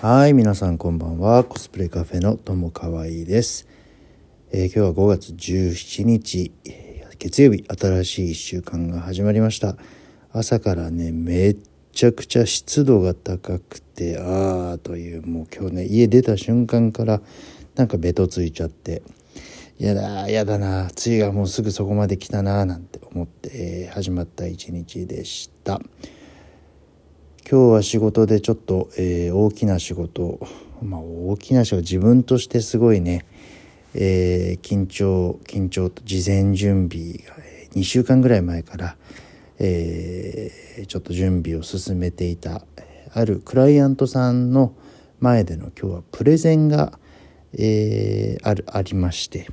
はい皆さんこんばんは。コスプレカフェのともかわいいです、えー、今日は5月17日月曜日新しい1週間が始まりました。朝からねめっちゃくちゃ湿度が高くてああというもう今日ね家出た瞬間からなんかベトついちゃってやだやだな梅雨がもうすぐそこまで来たななんて思って、えー、始まった一日でした。今日は仕事でちょっと、えー、大きな仕事まあ大きな仕事自分としてすごいね、えー、緊張緊張と事前準備が2週間ぐらい前から、えー、ちょっと準備を進めていたあるクライアントさんの前での今日はプレゼンが、えー、あるありまして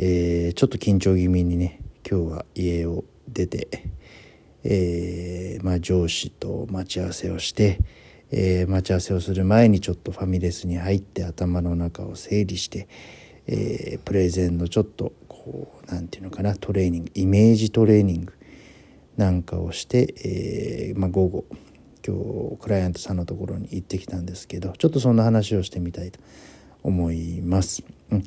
えー、ちょっと緊張気味にね今日は家を出て、えー、まあ、上司と待ち合わせをして、えー、待ち合わせをする前にちょっとファミレスに入って頭の中を整理して、えプレゼンのちょっとこう何て言うのかなトレーニングイメージトレーニングなんかをして、えまあ、午後今日クライアントさんのところに行ってきたんですけどちょっとそんな話をしてみたいと思います。うん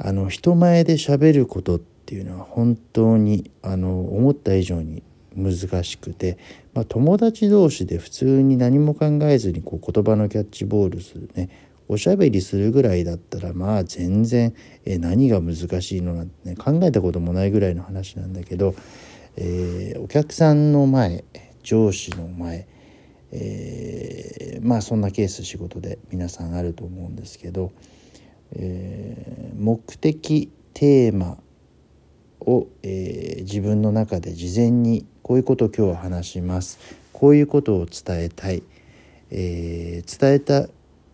あの人前で喋ることっていうのは本当にあの思った以上に難しくて、まあ、友達同士で普通に何も考えずにこう言葉のキャッチボールするねおしゃべりするぐらいだったらまあ全然え何が難しいのなんてね考えたこともないぐらいの話なんだけど、えー、お客さんの前上司の前、えー、まあそんなケース仕事で皆さんあると思うんですけど、えー、目的テーマを、えー、自分の中で事前にこういうことを今日は話します。こういうことを伝えたい、えー、伝えた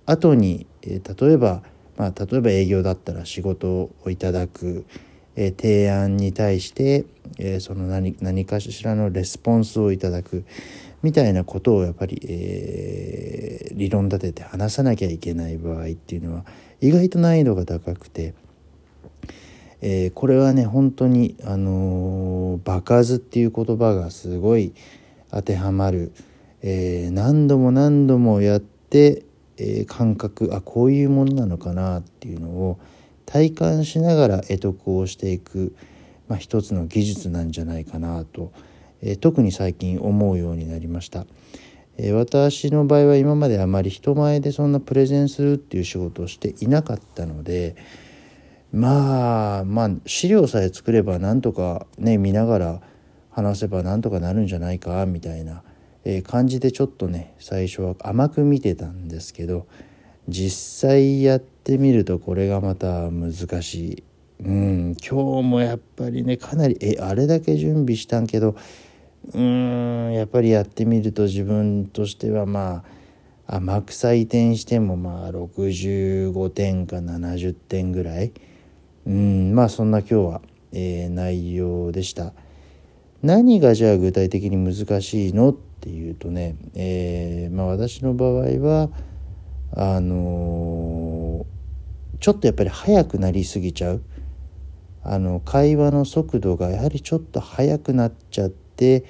後に、えー、例えば、まあ、例えば営業だったら仕事をいただく、えー、提案に対して、え、その何何かしらのレスポンスをいただく。みたいなことをやっぱり、え、理論立てて話さなきゃいけない場合っていうのは意外と難易度が高くて、えー、これはね本当にあのー、場数っていう言葉がすごい当てはまる、えー、何度も何度もやって、え、感覚あこういうものなのかなっていうのを体感しながら会得をしていく、まあ、一つの技術なんじゃないかなと、え、特に最近思うようになりました。え私の場合は今まであまり人前でそんなプレゼンするっていう仕事をしていなかったのでまあまあ資料さえ作ればなんとかね見ながら話せばなんとかなるんじゃないかみたいな、え感じでちょっとね最初は甘く見てたんですけど実際やってみるとこれがまた難しい。うん、今日もやっぱりねかなりえあれだけ準備したんけどうんやっぱりやってみると自分としてはまあ甘く採点してもまあ65点か70点ぐらいうんまあそんな今日は、えー、内容でした。何がじゃあ具体的に難しいのっていうとね、えー、まあ私の場合はあのー、ちょっとやっぱり速くなりすぎちゃう。あの会話の速度がやはりちょっと速くなっちゃって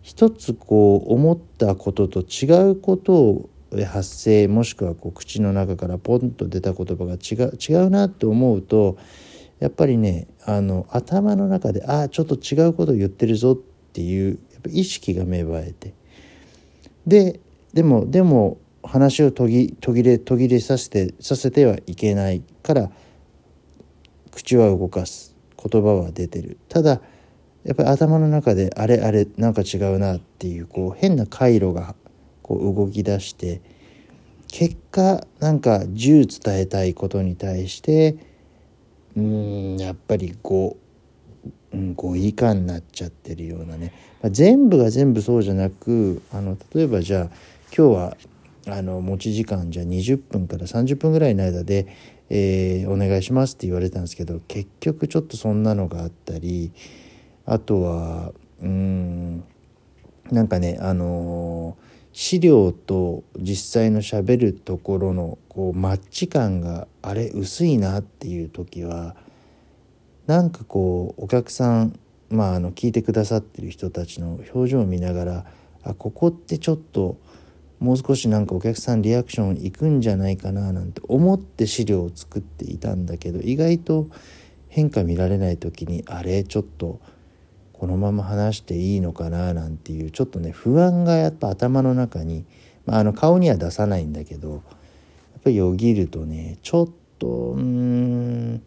一つこう思ったことと違うことを発声もしくはこう口の中からポンと出た言葉が違う違うなと思うとやっぱりねあの頭の中でああちょっと違うことを言ってるぞっていうやっぱ意識が芽生えて。ででもでも話を途切途切れ途切れさせてさせてはいけないから口は動かす。言葉は出てる。ただやっぱり頭の中であれあれなんか違うなっていうこう変な回路がこう動き出して結果なんか10伝えたいことに対してうんやっぱり5、うん、5以下になっちゃってるようなね、まあ、全部が全部そうじゃなくあの例えばじゃあ今日はあの持ち時間じゃあ20分から30分ぐらいの間で、えー、お願いしますって言われたんですけど結局ちょっとそんなのがあったりあとはうんなんかねあの資料と実際のしゃべるところのこうマッチ感があれ薄いなっていう時はなんかこうお客さんまああの聞いてくださってる人たちの表情を見ながらあここってちょっともう少しなんかお客さんリアクションいくんじゃないかななんて思って資料を作っていたんだけど意外と変化見られない時にあれちょっとこのまま話していいのかななんていうちょっとね不安がやっぱ頭の中に、まあ、あの顔には出さないんだけどやっぱりよぎるとねちょっとうん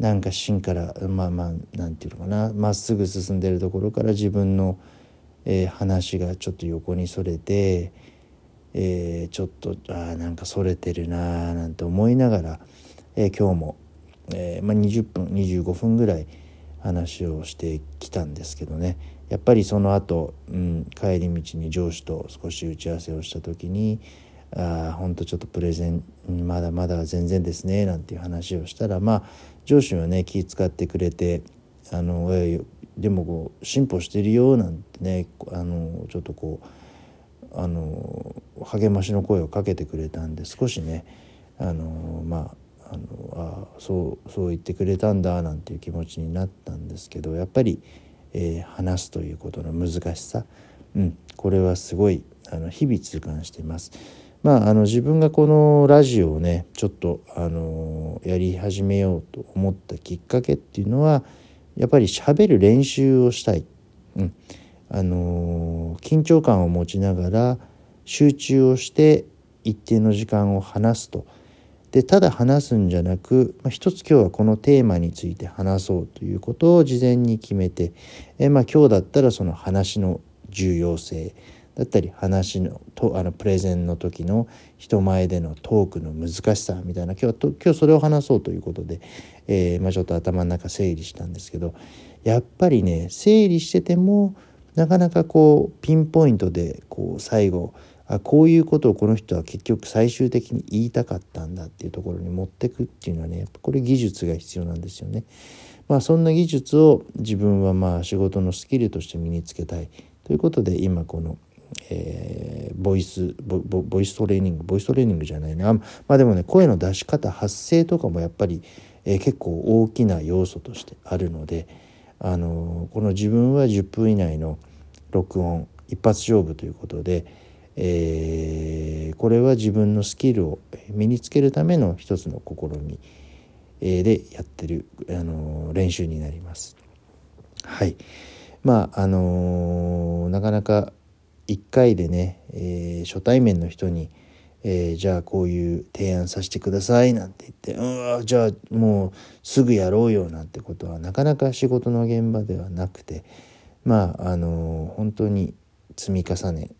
なんか芯からまあまあなんていうのかなまっすぐ進んでるところから自分の、えー、話がちょっと横にそれて、えー、ちょっとあなんかそれてるなーなんて思いながら、えー、今日も、えまあ、20分25分ぐらい話をしてきたんですけどね。やっぱりその後、うん、帰り道に上司と少し打ち合わせをした時に「あ本当ちょっとプレゼンまだまだ全然ですね」なんていう話をしたらまあ上司はね気遣ってくれて「あのでもこう進歩してるよ」なんてねあのちょっとこうあの励ましの声をかけてくれたんで少しねあのまああのあそうそう言ってくれたんだなんていう気持ちになったんですけどやっぱり、えー、話すということの難しさ、うん、これはすごいあの日々痛感しています。まあ、あの自分がこのラジオをねちょっとあのやり始めようと思ったきっかけっていうのはやっぱり喋る練習をしたい、うん、あの緊張感を持ちながら集中をして一定の時間を話すと。でただ話すんじゃなく、まあ、一つ今日はこのテーマについて話そうということを事前に決めてえ、まあ、今日だったらその話の重要性だったり話のとあのプレゼンの時の人前でのトークの難しさみたいな今日は今日それを話そうということで、えー、まあ、ちょっと頭の中整理したんですけどやっぱりね整理しててもなかなかこうピンポイントでこう最後あこういうことをこの人は結局最終的に言いたかったんだっていうところに持ってくっていうのはねやっぱこれ技術が必要なんですよね。まあそんな技術を自分はまあ仕事のスキルとして身につけたいということで今この、えー、ボイスボイストレーニングボイストレーニングじゃないなまあでもね声の出し方発声とかもやっぱり、えー、結構大きな要素としてあるので、あのー、この自分は10分以内の録音一発勝負ということで。えー、これは自分のスキルを身につけるための一つの試みでやってる、あの練習になります。はいまああのなかなか1回でね、えー、初対面の人に、えー、じゃあこういう提案させてくださいなんて言って「うんじゃあもうすぐやろうよ」なんてことはなかなか仕事の現場ではなくてまああの本当に積み重ね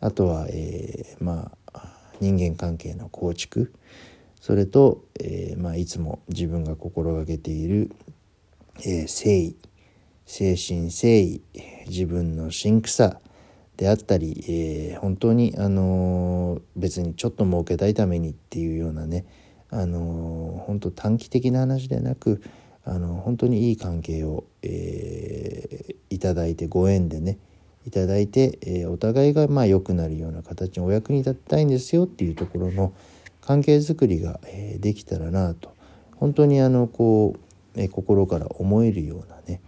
あとは、えー、まあ人間関係の構築。それと、えーまあ、いつも自分が心がけている、えー、誠意。精神誠意自分の真さであったり、え、本当に、あの、別にちょっと儲けたいためにっていうようなね、あの、本当短期的な話でなく、あの本当にいい関係を、えー、いただいてご縁でねいただいて、えー、お互いがまあ良くなるような形にお役に立ちたいんですよっていうところの関係づくりが、えー、できたらなと本当にあのこう、えー、心から思えるようなね、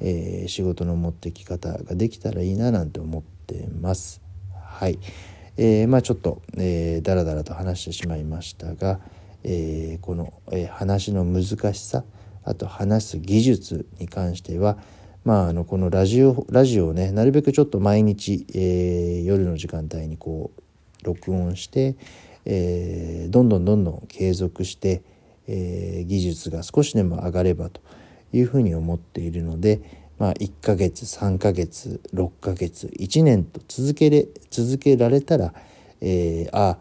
えー、仕事の持ってき方ができたらいいななんて思ってます。はい、えー、まあちょっと、えー、だらだらと話してしまいましたが、えー、この、えー、話の難しさあと話す技術に関してはまあ、あのこのラジオラジオをねなるべくちょっと毎日、えー、夜の時間帯にこう録音して、えー、どんどんどんどん継続して、えー、技術が少しでも上がればというふうに思っているので、まあ、1ヶ月3ヶ月6ヶ月1年と続けれ続けられたら、えー、あ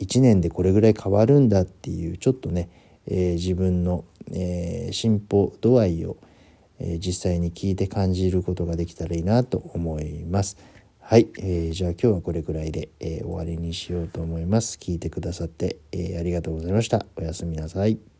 1年でこれぐらい変わるんだっていうちょっとね、えー、自分の、えー、進歩度合いをえ実際に聞いて感じることができたらいいなと思います。はい、えー、じゃあ今日はこれくらいで、えー、終わりにしようと思います。聞いてくださって、えー、ありがとうございました。おやすみなさい。